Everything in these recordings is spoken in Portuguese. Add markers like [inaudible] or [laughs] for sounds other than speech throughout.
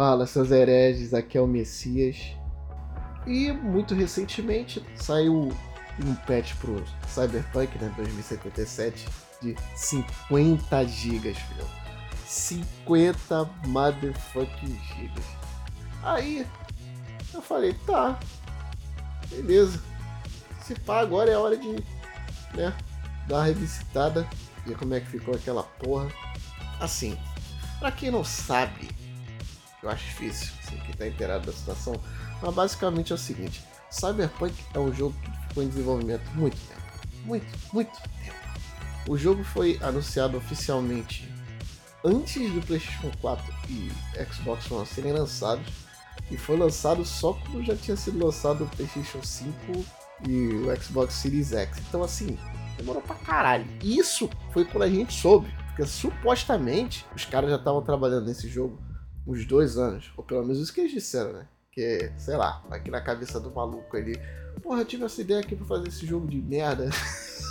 Fala, seus hereges, aqui é o Messias. E muito recentemente saiu um patch pro Cyberpunk, né, 2077, de 50 gigas, filho. 50 motherfucking gigas. Aí eu falei, tá, beleza. Se pá, agora é hora de né, dar uma revisitada, ver como é que ficou aquela porra. Assim, pra quem não sabe, eu acho difícil, assim, quem tá inteirado da situação, mas basicamente é o seguinte: Cyberpunk é um jogo que ficou em desenvolvimento muito tempo. Muito, muito tempo. O jogo foi anunciado oficialmente antes do PlayStation 4 e Xbox One serem lançados, e foi lançado só quando já tinha sido lançado o PlayStation 5 e o Xbox Series X. Então, assim, demorou pra caralho. Isso foi quando a gente soube, porque supostamente os caras já estavam trabalhando nesse jogo uns dois anos, ou pelo menos isso que eles disseram, né? Que, sei lá, aqui na cabeça do maluco ali, porra, eu tive essa ideia aqui pra fazer esse jogo de merda.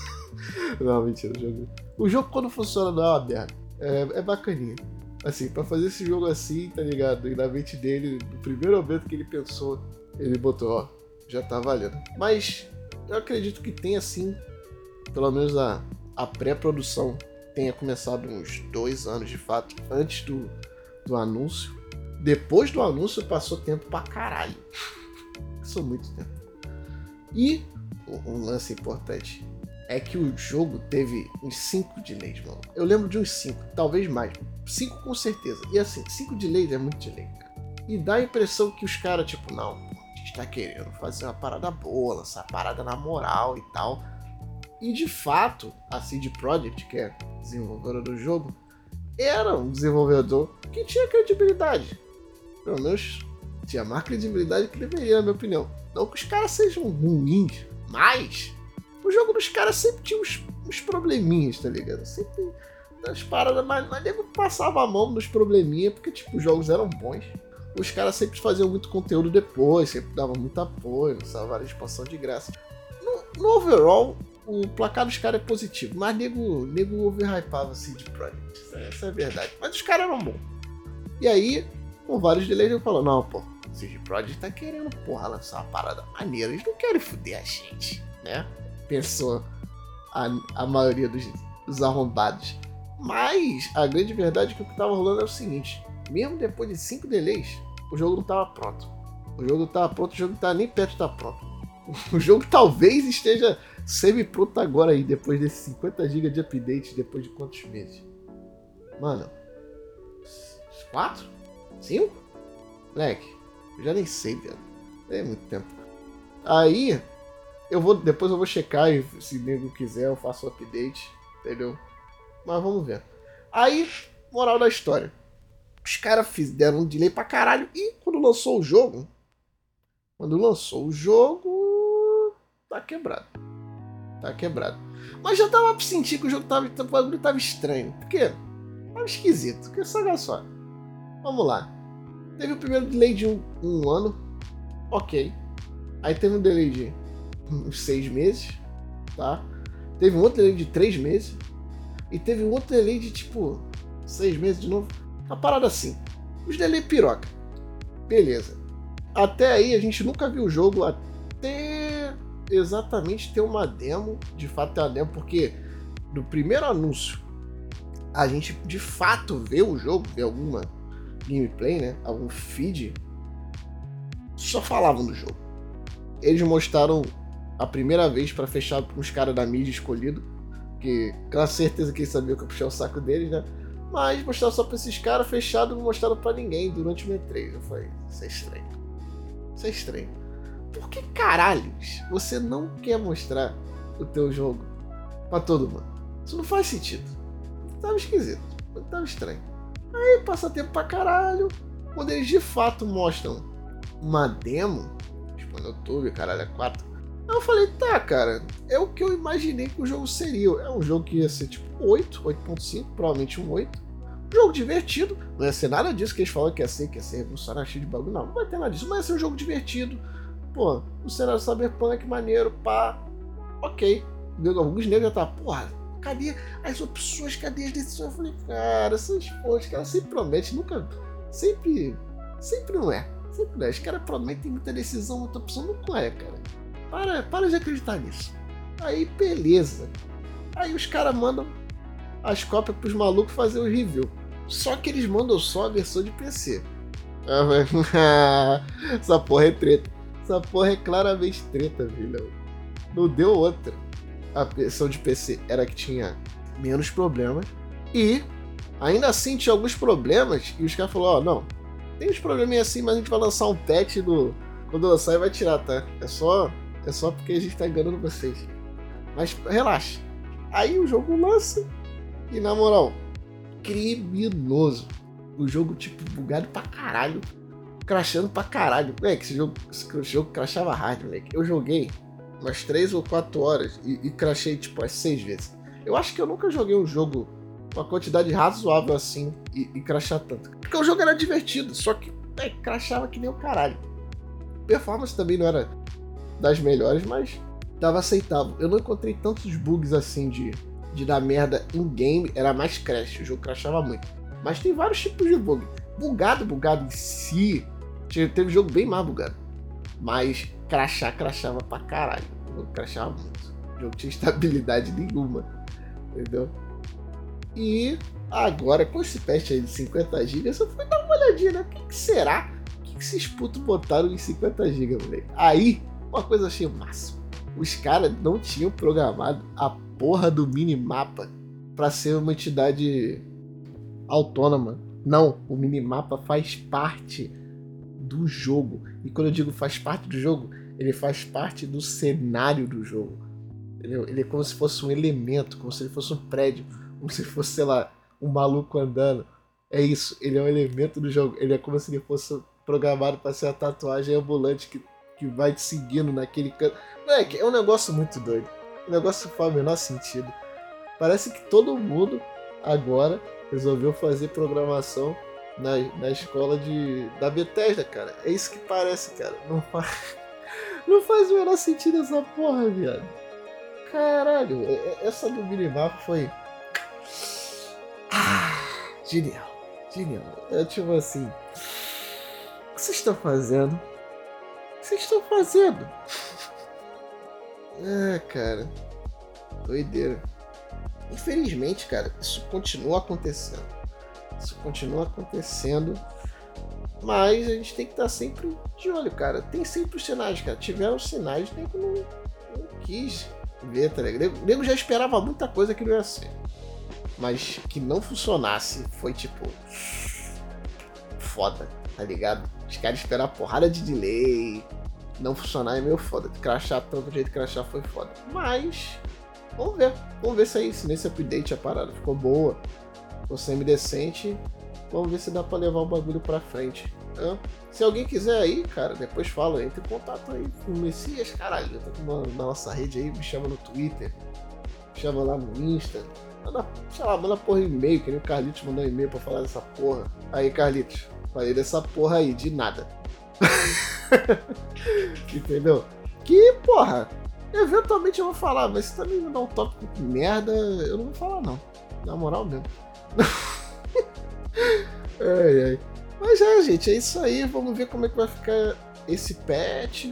[laughs] não, mentira, o jogo. O jogo quando funciona não é uma merda. É, é bacaninha. Assim, pra fazer esse jogo assim, tá ligado? E na mente dele, no primeiro momento que ele pensou, ele botou, ó, já tá valendo. Mas eu acredito que tem assim, pelo menos a, a pré-produção tenha começado uns dois anos de fato, antes do, do anúncio. Depois do anúncio passou tempo pra caralho. Passou muito tempo. E um lance importante é que o jogo teve uns 5 delays, mano. Eu lembro de uns 5, talvez mais. 5 com certeza. E assim, 5 delays é muito delay, cara. E dá a impressão que os caras, tipo, não, a gente tá querendo fazer uma parada boa, lançar parada na moral e tal. E de fato, a CD Projekt, que é desenvolvedora do jogo, era um desenvolvedor que tinha credibilidade. Pelo menos tinha mais credibilidade que deveria, na minha opinião. Não que os caras sejam ruins, mas o jogo dos caras sempre tinha uns, uns probleminhas, tá ligado? Sempre as paradas, mas, mas nego passava a mão nos probleminhas, porque tipo, os jogos eram bons. Os caras sempre faziam muito conteúdo depois, sempre davam muito apoio, lançavam várias expansão de graça. No, no, overall, o placar dos caras é positivo, mas nego, nego overhypava assim de Project. Essa é a verdade. Mas os caras eram bons. E aí, com vários delays, eu falo, não, pô, CD Projekt tá querendo, porra, lançar uma parada maneira. Eles não querem foder a gente, né? Pensou a, a maioria dos, dos arrombados. Mas a grande verdade é que o que tava rolando é o seguinte: mesmo depois de cinco delays, o jogo não tava pronto. O jogo não tava pronto, o jogo não tava nem perto de estar pronto. [laughs] O jogo talvez esteja semi-pronto agora aí, depois desses 50 GB de update, depois de quantos meses? Mano, quatro? Cinco? Moleque, eu já nem sei, velho. É muito tempo. Aí, eu vou, depois eu vou checar e se o nego quiser eu faço o update, entendeu? Mas vamos ver. Aí, moral da história. Os caras deram um delay pra caralho. E quando lançou o jogo. Quando lançou o jogo. Tá quebrado. Tá quebrado. Mas já tava pra sentir que o jogo tava. O bagulho tava estranho. Por quê? Tava esquisito. Porque olha só. Vamos lá. Teve o primeiro delay de um, um ano. Ok. Aí teve um delay de uns seis meses. Tá? Teve um outro delay de três meses. E teve um outro delay de tipo seis meses de novo. Uma parada assim. Os delay piroca. Beleza. Até aí a gente nunca viu o jogo até exatamente ter uma demo. De fato ter uma demo, porque no primeiro anúncio a gente de fato vê o jogo, vê alguma gameplay, né? Algum feed. Só falavam do jogo. Eles mostraram a primeira vez para fechar com os caras da mídia escolhido porque com certeza que eles sabiam que eu puxei o saco deles, né? Mas mostrar só pra esses caras fechado não mostraram pra ninguém durante o E3. Eu falei, isso é estranho. Isso é estranho. Por que caralhos você não quer mostrar o teu jogo pra todo mundo? Isso não faz sentido. Tava esquisito. Tava estranho. Aí passa tempo pra caralho. Quando eles de fato mostram uma demo, tipo no YouTube, caralho, é 4, Aí eu falei, tá, cara, é o que eu imaginei que o jogo seria. É um jogo que ia ser tipo 8, 8.5, provavelmente um 8. Um jogo divertido, não ia ser nada disso que eles falam que ia ser, que ia ser revolucionário, cheio de bagulho. Não, não vai ter nada disso, mas ia ser um jogo divertido. Pô, o cenário cyberpunk maneiro, pá. Ok. Alguns negros já tá, porra, cadê as opções, cadê as decisões? Eu falei, cara, essas porras, cara, sempre promete, nunca. Sempre Sempre não é. Sempre não é. Os caras prometem muita decisão, muita opção, não é, cara. Para, para de acreditar nisso. Aí, beleza. Aí os caras mandam as cópias pros malucos fazer o review. Só que eles mandam só a versão de PC. [laughs] Essa porra é treta. Essa porra é claramente treta, filhão. Não deu outra. A versão de PC era que tinha menos problemas. E ainda assim tinha alguns problemas. E os caras falaram: Ó, oh, não, tem uns probleminhas assim, mas a gente vai lançar um patch do. Quando lançar e vai tirar, tá? É só, é só porque a gente tá enganando vocês. Mas relaxa. Aí o jogo lança. E na moral, criminoso. O jogo, tipo, bugado pra caralho. Crashando pra caralho. Moleque, esse jogo, esse jogo crashava hard, moleque. Eu joguei umas 3 ou 4 horas e, e crashei, tipo, as 6 vezes. Eu acho que eu nunca joguei um jogo com uma quantidade razoável assim e, e crashar tanto. Porque o jogo era divertido, só que é, crashava que nem o caralho. Performance também não era das melhores, mas tava aceitável. Eu não encontrei tantos bugs assim de, de dar merda em game, era mais crash, o jogo crashava muito. Mas tem vários tipos de bug. Bugado, bugado em si, teve jogo bem mais bugado. Mas crachar, crachava pra caralho. Jogo crachava muito. O jogo tinha [laughs] estabilidade nenhuma. Entendeu? E agora, com esse patch aí de 50 GB, eu fui dar uma olhadinha, né? O que, que será? O que, que esses putos botaram em 50 GB, moleque? Aí, uma coisa achei o máximo. Os caras não tinham programado a porra do minimapa para ser uma entidade autônoma. Não, o minimapa faz parte do jogo. E quando eu digo faz parte do jogo, ele faz parte do cenário do jogo. Entendeu? Ele é como se fosse um elemento, como se ele fosse um prédio, como se fosse, sei lá, um maluco andando. É isso, ele é um elemento do jogo. Ele é como se ele fosse programado para ser a tatuagem ambulante que, que vai te seguindo naquele canto. Moleque, é um negócio muito doido. O negócio faz o menor sentido. Parece que todo mundo agora resolveu fazer programação na, na escola de, da Bethesda, cara. É isso que parece, cara. Não faz, [laughs] não faz o menor sentido essa porra, viado. Caralho, essa do minimapa foi. [sighs] Ah, genial. Genial. É tipo assim. O que vocês estão fazendo? O que vocês estão fazendo? [laughs] É, cara. Doideira. Infelizmente, cara, isso continua acontecendo. Isso continua acontecendo. Mas a gente tem que estar sempre de olho, cara. Tem sempre os sinais, cara. Tiveram sinais, que não, não quis ver, tá ligado? O nego já esperava muita coisa que não ia ser. Mas que não funcionasse foi tipo. Foda, tá ligado? Os caras esperaram porrada de delay. Não funcionar é meio foda. Crachar tanto jeito que crachar foi foda. Mas. Vamos ver. Vamos ver se, aí, se nesse update a parada ficou boa. Ficou semi-decente. Vamos ver se dá pra levar o bagulho pra frente. Se alguém quiser aí, cara, depois fala, entre em contato aí com o Messias, caralho, tá na nossa rede aí, me chama no Twitter, me chama lá no Insta, manda, sei lá, manda porra e-mail, que nem o Carlitos mandou um e-mail pra falar dessa porra. Aí, Carlitos, falei dessa porra aí, de nada. [laughs] Entendeu? Que, porra, eventualmente eu vou falar, mas se também me dá um tópico de merda, eu não vou falar não. Na moral mesmo. [laughs] ai, ai. Mas é, gente, é isso aí. Vamos ver como é que vai ficar esse patch.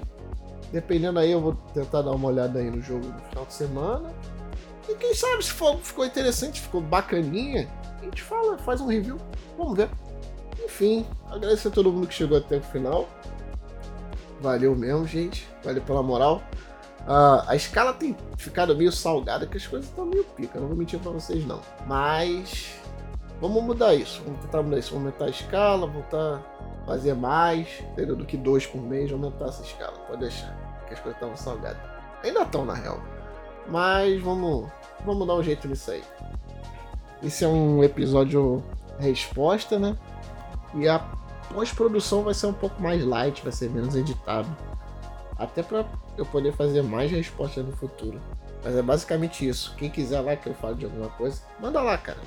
Dependendo aí, eu vou tentar dar uma olhada aí no jogo no final de semana. E quem sabe se for, ficou interessante, ficou bacaninha, a gente fala, faz um review. Vamos ver. Enfim, agradecer a todo mundo que chegou até o final. Valeu mesmo, gente. Valeu pela moral. Uh, a escala tem ficado meio salgada, que as coisas estão meio pica, não vou mentir pra vocês não. Mas Vamos mudar isso, vamos tentar mudar isso, aumentar a escala, voltar fazer mais, entendeu? Do que dois por mês, aumentar essa escala, pode deixar, que as coisas estavam salgadas. Ainda estão na real, mas vamos, vamos dar um jeito nisso aí. Esse é um episódio resposta, né? E a pós-produção vai ser um pouco mais light, vai ser menos editado. Até para eu poder fazer mais respostas no futuro. Mas é basicamente isso. Quem quiser lá que eu fale de alguma coisa, manda lá, cara.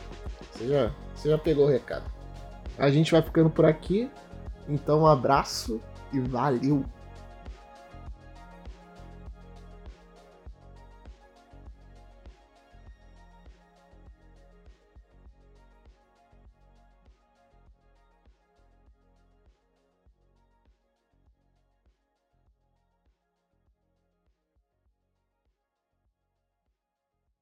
Você já, você já pegou o recado. A gente vai ficando por aqui. Então, um abraço e valeu!